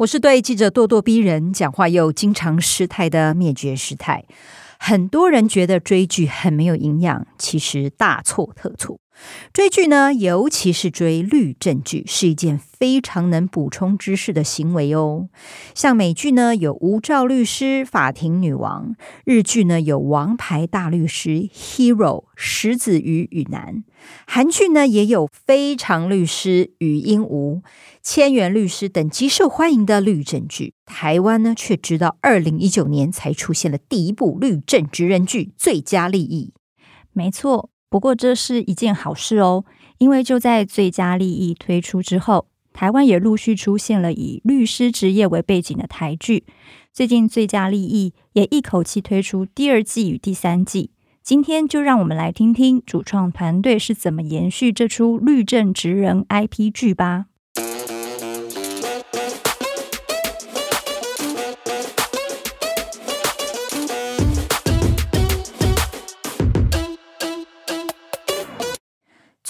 我是对记者咄咄逼人、讲话又经常失态的灭绝师太。很多人觉得追剧很没有营养，其实大错特错。追剧呢，尤其是追律政剧，是一件非常能补充知识的行为哦。像美剧呢，有《无照律师》《法庭女王》；日剧呢，有《王牌大律师》Hero《》石子鱼与男》；韩剧呢，也有《非常律师》禹英禑《千元律师》等极受欢迎的律政剧。台湾呢，却直到二零一九年才出现了第一部律政职人剧《最佳利益》。没错。不过这是一件好事哦，因为就在《最佳利益》推出之后，台湾也陆续出现了以律师职业为背景的台剧。最近《最佳利益》也一口气推出第二季与第三季。今天就让我们来听听主创团队是怎么延续这出律政职人 IP 剧吧。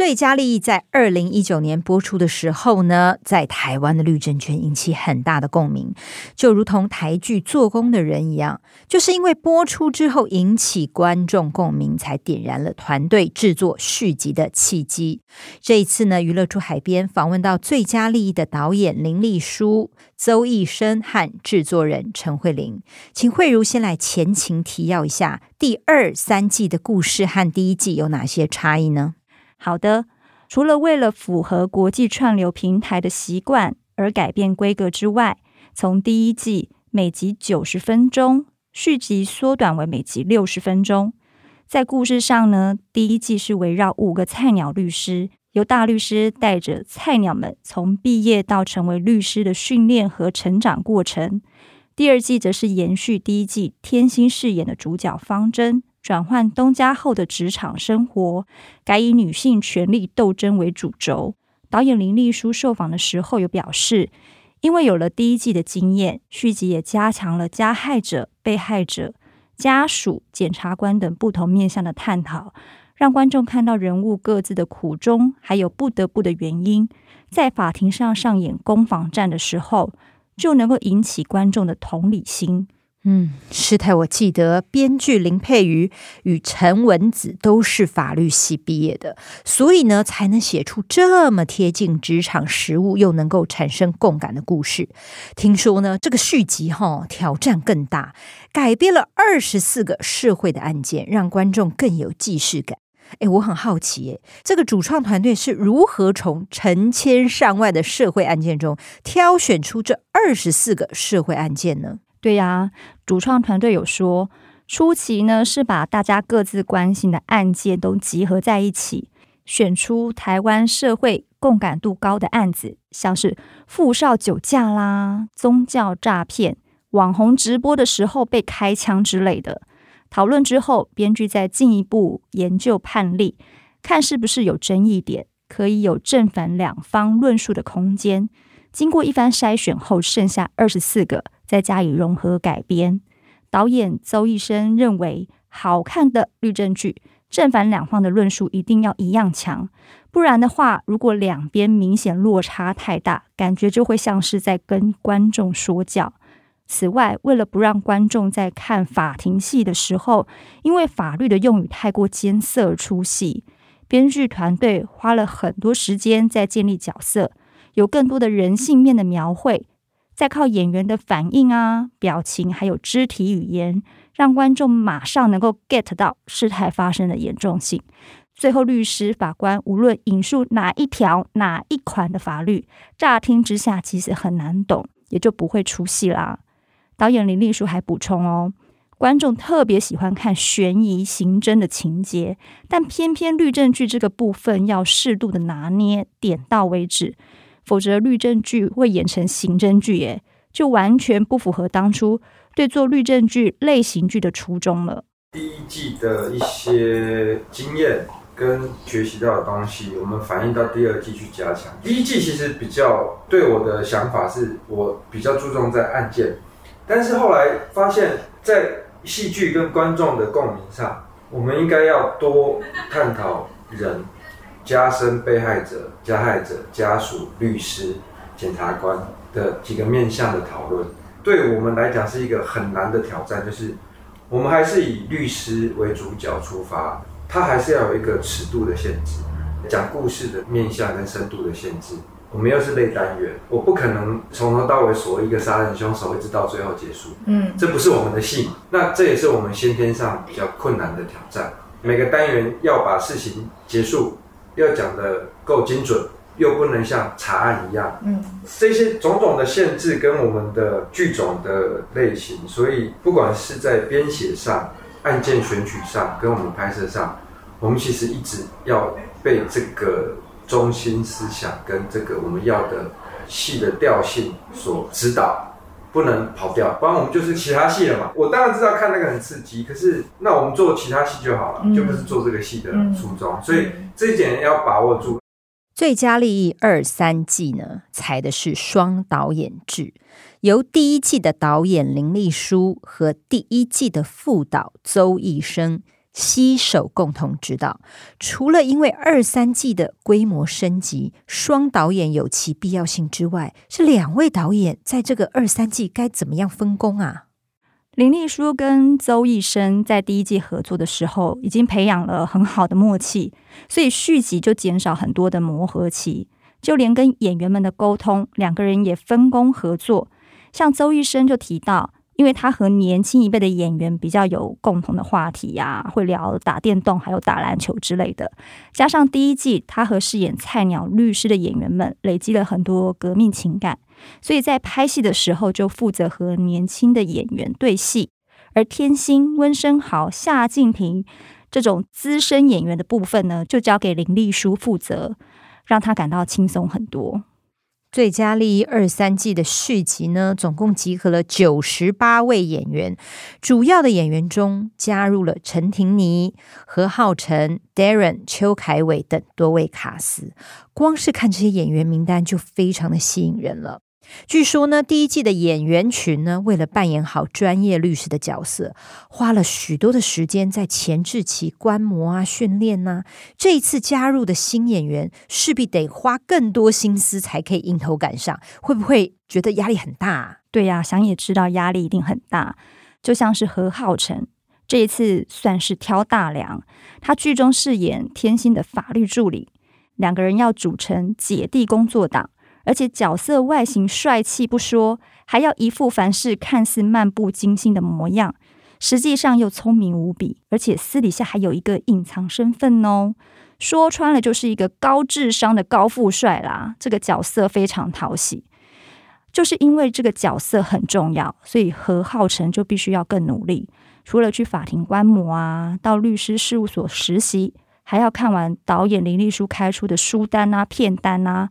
最佳利益在二零一九年播出的时候呢，在台湾的律政圈引起很大的共鸣，就如同台剧做工的人一样，就是因为播出之后引起观众共鸣，才点燃了团队制作续集的契机。这一次呢，娱乐住海边访问到最佳利益的导演林立书、邹艺生和制作人陈慧玲，请慧如先来前情提要一下第二、三季的故事和第一季有哪些差异呢？好的，除了为了符合国际串流平台的习惯而改变规格之外，从第一季每集九十分钟，续集缩短为每集六十分钟。在故事上呢，第一季是围绕五个菜鸟律师，由大律师带着菜鸟们从毕业到成为律师的训练和成长过程。第二季则是延续第一季天心饰演的主角方筝。转换东家后的职场生活，改以女性权力斗争为主轴。导演林立书受访的时候有表示，因为有了第一季的经验，续集也加强了加害者、被害者、家属、检察官等不同面向的探讨，让观众看到人物各自的苦衷，还有不得不的原因。在法庭上上演攻防战的时候，就能够引起观众的同理心。嗯，师太，我记得编剧林佩瑜与陈文子都是法律系毕业的，所以呢，才能写出这么贴近职场实务又能够产生共感的故事。听说呢，这个续集哈、挑战更大，改编了二十四个社会的案件，让观众更有既视感。哎，我很好奇，哎，这个主创团队是如何从成千上万的社会案件中挑选出这二十四个社会案件呢？对呀，主创团队有说，初期呢是把大家各自关心的案件都集合在一起，选出台湾社会共感度高的案子，像是富少酒驾啦、宗教诈骗、网红直播的时候被开枪之类的。讨论之后，编剧再进一步研究判例，看是不是有争议点，可以有正反两方论述的空间。经过一番筛选后，剩下二十四个。再加以融合改编，导演邹医生认为，好看的律政剧正反两方的论述一定要一样强，不然的话，如果两边明显落差太大，感觉就会像是在跟观众说教。此外，为了不让观众在看法庭戏的时候，因为法律的用语太过艰涩而出戏，编剧团队花了很多时间在建立角色，有更多的人性面的描绘。再靠演员的反应啊、表情，还有肢体语言，让观众马上能够 get 到事态发生的严重性。最后，律师、法官无论引述哪一条、哪一款的法律，乍听之下其实很难懂，也就不会出戏啦。导演林立书还补充哦，观众特别喜欢看悬疑、刑侦的情节，但偏偏律政剧这个部分要适度的拿捏，点到为止。否则，律政剧会演成刑侦剧耶，就完全不符合当初对做律政剧类型剧的初衷了。第一季的一些经验跟学习到的东西，我们反映到第二季去加强。第一季其实比较对我的想法是，我比较注重在案件，但是后来发现，在戏剧跟观众的共鸣上，我们应该要多探讨人、加深被害者、加害者、家属、律师、检察官的几个面向的讨论。对我们来讲是一个很难的挑战，就是。我们还是以律师为主角出发，他还是要有一个尺度的限制，讲故事的面向跟深度的限制。我们又是类单元，我不可能从头到尾锁一个杀人凶手，一直到最后结束。嗯，这不是我们的戏，那这也是我们先天上比较困难的挑战。每个单元要把事情结束，要讲的够精准。又不能像查案一样，嗯，这些种种的限制跟我们的剧种的类型，所以不管是在编写上、案件选取上，跟我们拍摄上，我们其实一直要被这个中心思想跟这个我们要的戏的调性所指导，不能跑掉，不然我们就是其他戏了嘛。我当然知道看那个很刺激，可是那我们做其他戏就好了，就不是做这个戏的初衷，所以这一点要把握住。最佳利益二三季呢，采的是双导演制，由第一季的导演林立书和第一季的副导邹一生携手共同指导。除了因为二三季的规模升级，双导演有其必要性之外，是两位导演在这个二三季该怎么样分工啊？林丽书跟邹医生在第一季合作的时候，已经培养了很好的默契，所以续集就减少很多的磨合期。就连跟演员们的沟通，两个人也分工合作。像邹医生就提到，因为他和年轻一辈的演员比较有共同的话题呀、啊，会聊打电动，还有打篮球之类的。加上第一季他和饰演菜鸟律师的演员们累积了很多革命情感，所以在拍戏的时候就负责和年轻的演员对戏。而天心、温昇豪、夏静平这种资深演员的部分呢，就交给林丽书负责，让他感到轻松很多。最佳利益二三季的续集呢，总共集合了九十八位演员，主要的演员中加入了陈婷妮、何浩晨、Darren、邱凯伟等多位卡司。光是看这些演员名单就非常的吸引人了。据说呢，第一季的演员群呢，为了扮演好专业律师的角色，花了许多的时间在前置期观摩啊、训练呐。这一次加入的新演员，势必得花更多心思才可以迎头赶上，会不会觉得压力很大？对呀，想也知道压力一定很大。就像是何浩晨，这一次算是挑大梁，他剧中饰演天心的法律助理，两个人要组成姐弟工作党。而且角色外形帅气不说，还要一副凡事看似漫不经心的模样，实际上又聪明无比，而且私底下还有一个隐藏身份哦。说穿了就是一个高智商的高富帅啦。这个角色非常讨喜，就是因为这个角色很重要，所以何浩晨就必须要更努力。除了去法庭观摩啊，到律师事务所实习，还要看完导演林丽书开出的书单啊、片单啊。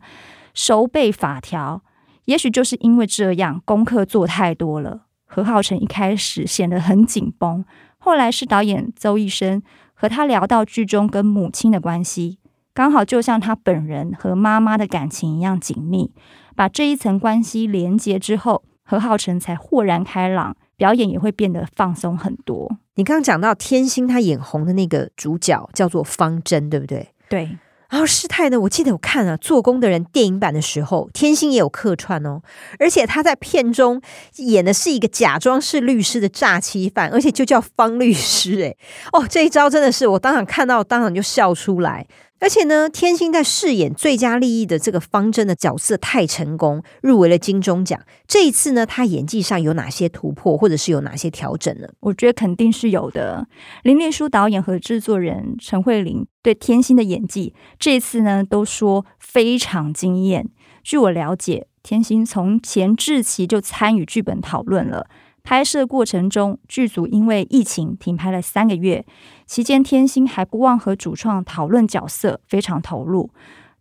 熟背法条，也许就是因为这样，功课做太多了。何浩晨一开始显得很紧绷，后来是导演邹医生和他聊到剧中跟母亲的关系，刚好就像他本人和妈妈的感情一样紧密，把这一层关系连接之后，何浩晨才豁然开朗，表演也会变得放松很多。你刚刚讲到天心他眼红的那个主角叫做方筝，对不对？对。然后师太呢，我记得我看了、啊《做工的人》电影版的时候，天心也有客串哦，而且他在片中演的是一个假装是律师的诈欺犯，而且就叫方律师，诶，哦，这一招真的是我当场看到，当场就笑出来。而且呢，天心在饰演最佳利益的这个方针的角色太成功，入围了金钟奖。这一次呢，他演技上有哪些突破，或者是有哪些调整呢？我觉得肯定是有的。林丽书导演和制作人陈慧琳对天心的演技，这一次呢都说非常惊艳。据我了解，天心从前置期就参与剧本讨论了。拍摄过程中，剧组因为疫情停拍了三个月，期间天心还不忘和主创讨论角色，非常投入。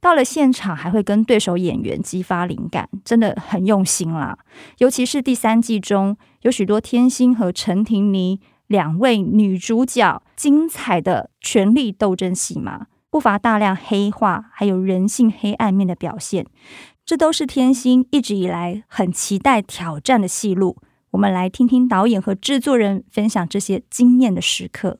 到了现场还会跟对手演员激发灵感，真的很用心啦。尤其是第三季中有许多天心和陈婷妮两位女主角精彩的权力斗争戏码，不乏大量黑化还有人性黑暗面的表现，这都是天心一直以来很期待挑战的戏路。我们来听听导演和制作人分享这些惊艳的时刻。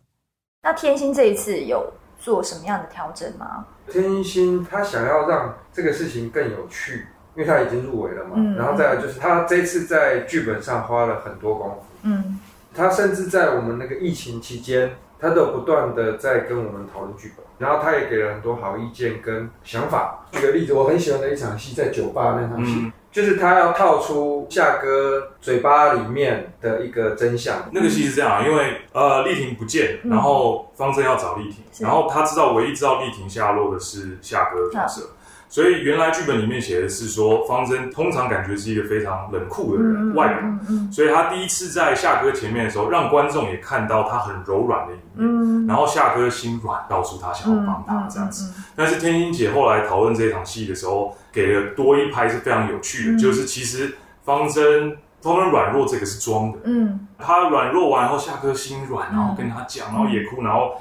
那天心这一次有做什么样的调整吗？天心他想要让这个事情更有趣，因为他已经入围了嘛。嗯、然后再来就是他这次在剧本上花了很多功夫。嗯，他甚至在我们那个疫情期间，他都不断的在跟我们讨论剧本，然后他也给了很多好意见跟想法。举个例子，我很喜欢的一场戏，在酒吧那场戏。嗯就是他要套出夏哥嘴巴里面的一个真相。那个戏是这样，因为呃，丽婷不见，然后方正要找丽婷，嗯、然后他知道唯一知道丽婷下落的是夏哥的角色。所以原来剧本里面写的是说，方筝通常感觉是一个非常冷酷的人，外表。所以他第一次在夏哥前面的时候，让观众也看到他很柔软的一面。然后夏哥心软，告诉他想要帮他这样子。但是天心姐后来讨论这一场戏的时候，给了多一拍是非常有趣的，就是其实方筝方筝软弱这个是装的。嗯，他软弱完后，夏哥心软，然后跟他讲，然后也哭，然后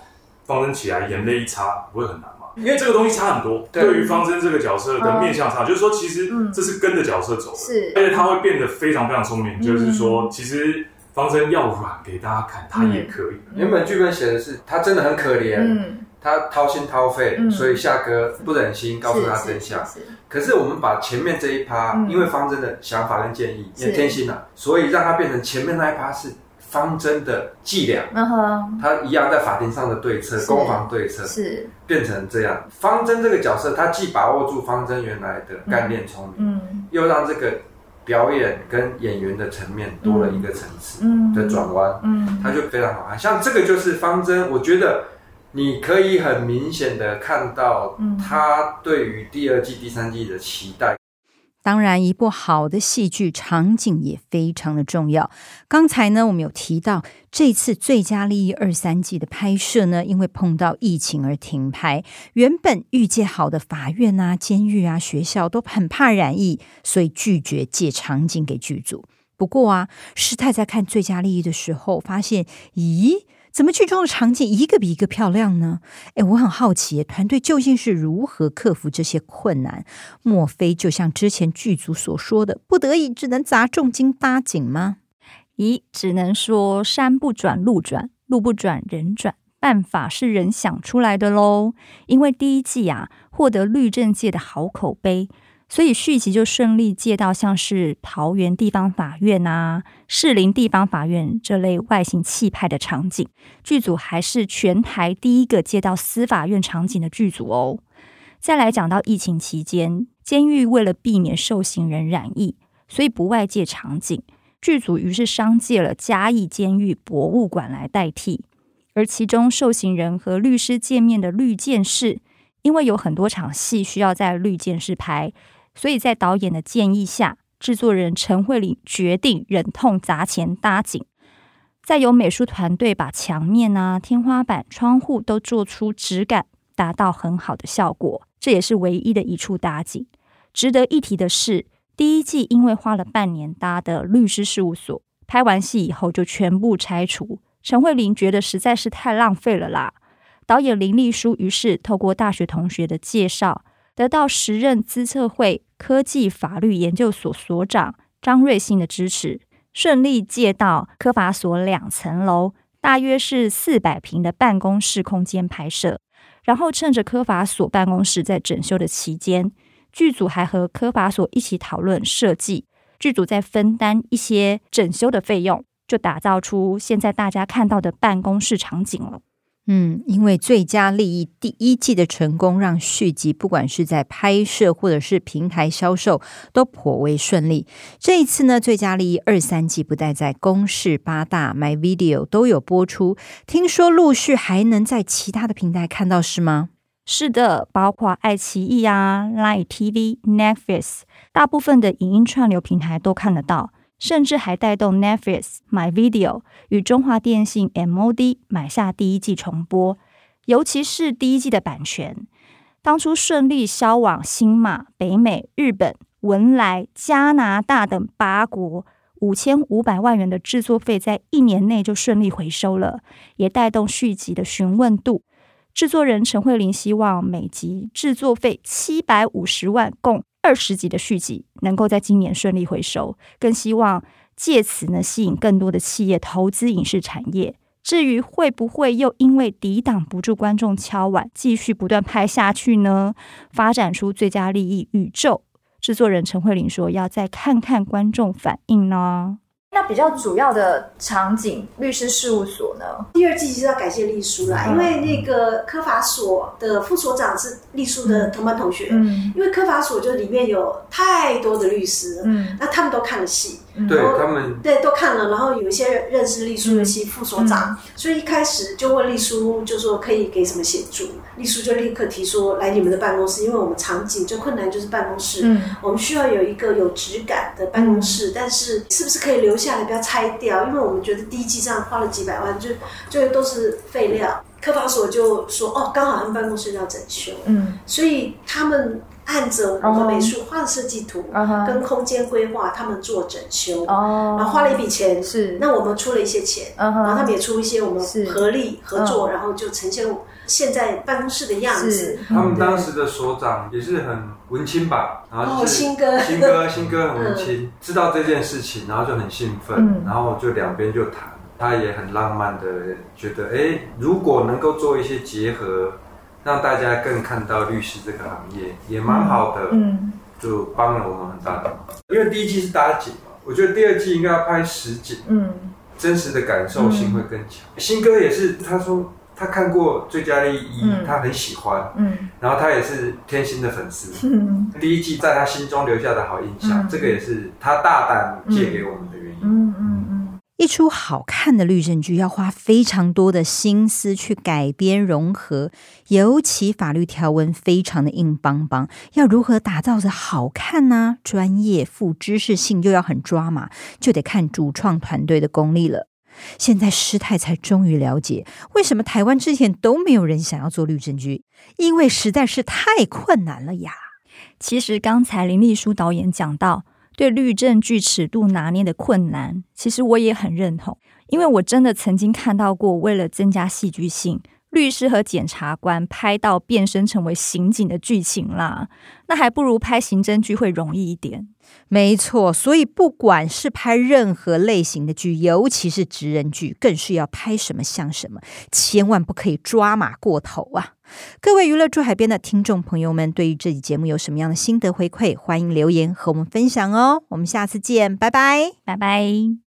方筝起来，眼泪一擦，不会很难。因为这个东西差很多，对。于方筝这个角色的面向差，就是说其实这是跟着角色走的，是，而且他会变得非常非常聪明，就是说其实方筝要软给大家看，他也可以。原本剧本写的是他真的很可怜，他掏心掏肺，所以夏哥不忍心告诉他真相。可是我们把前面这一趴，因为方筝的想法跟建议也天心了，所以让他变成前面那一趴是。方针的伎俩，嗯哼。他一样在法庭上的对策，攻防对策是。变成这样。方针这个角色，他既把握住方针原来的干练聪明，嗯。又让这个表演跟演员的层面多了一个层次的转弯，嗯。他就非常好。看。像这个就是方针，我觉得你可以很明显的看到他对于第二季、第三季的期待。当然，一部好的戏剧场景也非常的重要。刚才呢，我们有提到这次《最佳利益》二三季的拍摄呢，因为碰到疫情而停拍。原本预计好的法院啊、监狱啊、学校都很怕染疫，所以拒绝借场景给剧组。不过啊，师太在看《最佳利益》的时候发现，咦？怎么剧中的场景一个比一个漂亮呢？诶，我很好奇，团队究竟是如何克服这些困难？莫非就像之前剧组所说的，不得已只能砸重金搭景吗？咦，只能说山不转路转，路不转人转，办法是人想出来的喽。因为第一季啊，获得律政界的好口碑。所以续集就顺利借到像是桃园地方法院啊、士林地方法院这类外形气派的场景，剧组还是全台第一个借到司法院场景的剧组哦。再来讲到疫情期间，监狱为了避免受刑人染疫，所以不外借场景，剧组于是商借了嘉义监狱博物馆来代替，而其中受刑人和律师见面的绿箭室，因为有很多场戏需要在绿箭室拍。所以在导演的建议下，制作人陈慧玲决定忍痛砸钱搭景，再由美术团队把墙面啊、天花板、窗户都做出质感，达到很好的效果。这也是唯一的一处搭景。值得一提的是，第一季因为花了半年搭的律师事务所，拍完戏以后就全部拆除。陈慧玲觉得实在是太浪费了啦。导演林丽书于是透过大学同学的介绍。得到时任资策会科技法律研究所所长张瑞兴的支持，顺利借到科法所两层楼，大约是四百平的办公室空间拍摄。然后趁着科法所办公室在整修的期间，剧组还和科法所一起讨论设计，剧组在分担一些整修的费用，就打造出现在大家看到的办公室场景了。嗯，因为最佳利益第一季的成功，让续集不管是在拍摄或者是平台销售都颇为顺利。这一次呢，最佳利益二三季不但在公视八大、My Video 都有播出，听说陆续还能在其他的平台看到，是吗？是的，包括爱奇艺啊、Line TV、Netflix，大部分的影音串流平台都看得到。甚至还带动 Netflix、MyVideo 与中华电信 MOD 买下第一季重播，尤其是第一季的版权。当初顺利销往新马、北美、日本、文莱、加拿大等八国，五千五百万元的制作费在一年内就顺利回收了，也带动续集的询问度。制作人陈慧玲希望每集制作费七百五十万，共二十集的续集能够在今年顺利回收，更希望借此呢吸引更多的企业投资影视产业。至于会不会又因为抵挡不住观众敲碗，继续不断拍下去呢？发展出最佳利益宇宙？制作人陈慧琳说：“要再看看观众反应呢。”那比较主要的场景，律师事务所呢？第二季就是要感谢丽叔啦，嗯、因为那个科法所的副所长是丽叔的同班同学。嗯，因为科法所就里面有太多的律师，嗯，那他们都看了戏。对他们，对都看了，然后有一些认识丽书的系副所长，所以一开始就问丽书，就说可以给什么协助，丽书就立刻提说来你们的办公室，因为我们场景最困难就是办公室，嗯，我们需要有一个有质感的办公室，但是是不是可以留下来不要拆掉？因为我们觉得第一季这样花了几百万，就就都是废料。科法所就说哦，刚好他们办公室要整修，嗯，所以他们。按着我们美术画的设计图跟空间规划，他们做整修，然后花了一笔钱，是。那我们出了一些钱，然后他们也出一些，我们合力合作，然后就呈现现在办公室的样子。他们当时的所长也是很文青吧，然后新哥，新哥，新哥很文青，知道这件事情，然后就很兴奋，然后就两边就谈，他也很浪漫的觉得，哎，如果能够做一些结合。让大家更看到律师这个行业也蛮好的，嗯，就帮了我们很大的忙。因为第一季是搭景嘛，我觉得第二季应该要拍实景，嗯，真实的感受性会更强。新哥也是，他说他看过《最佳利益》，他很喜欢，嗯，然后他也是天心的粉丝，嗯，第一季在他心中留下的好印象，这个也是他大胆借给我们的原因，嗯嗯。一出好看的律政剧要花非常多的心思去改编融合，尤其法律条文非常的硬邦邦，要如何打造的好看呢？专业、富知识性又要很抓马，就得看主创团队的功力了。现在师太才终于了解，为什么台湾之前都没有人想要做律政剧，因为实在是太困难了呀。其实刚才林丽书导演讲到。对律政据尺度拿捏的困难，其实我也很认同，因为我真的曾经看到过，为了增加戏剧性，律师和检察官拍到变身成为刑警的剧情啦，那还不如拍刑侦剧会容易一点。没错，所以不管是拍任何类型的剧，尤其是职人剧，更是要拍什么像什么，千万不可以抓马过头啊！各位娱乐驻海边的听众朋友们，对于这集节目有什么样的心得回馈，欢迎留言和我们分享哦。我们下次见，拜拜，拜拜！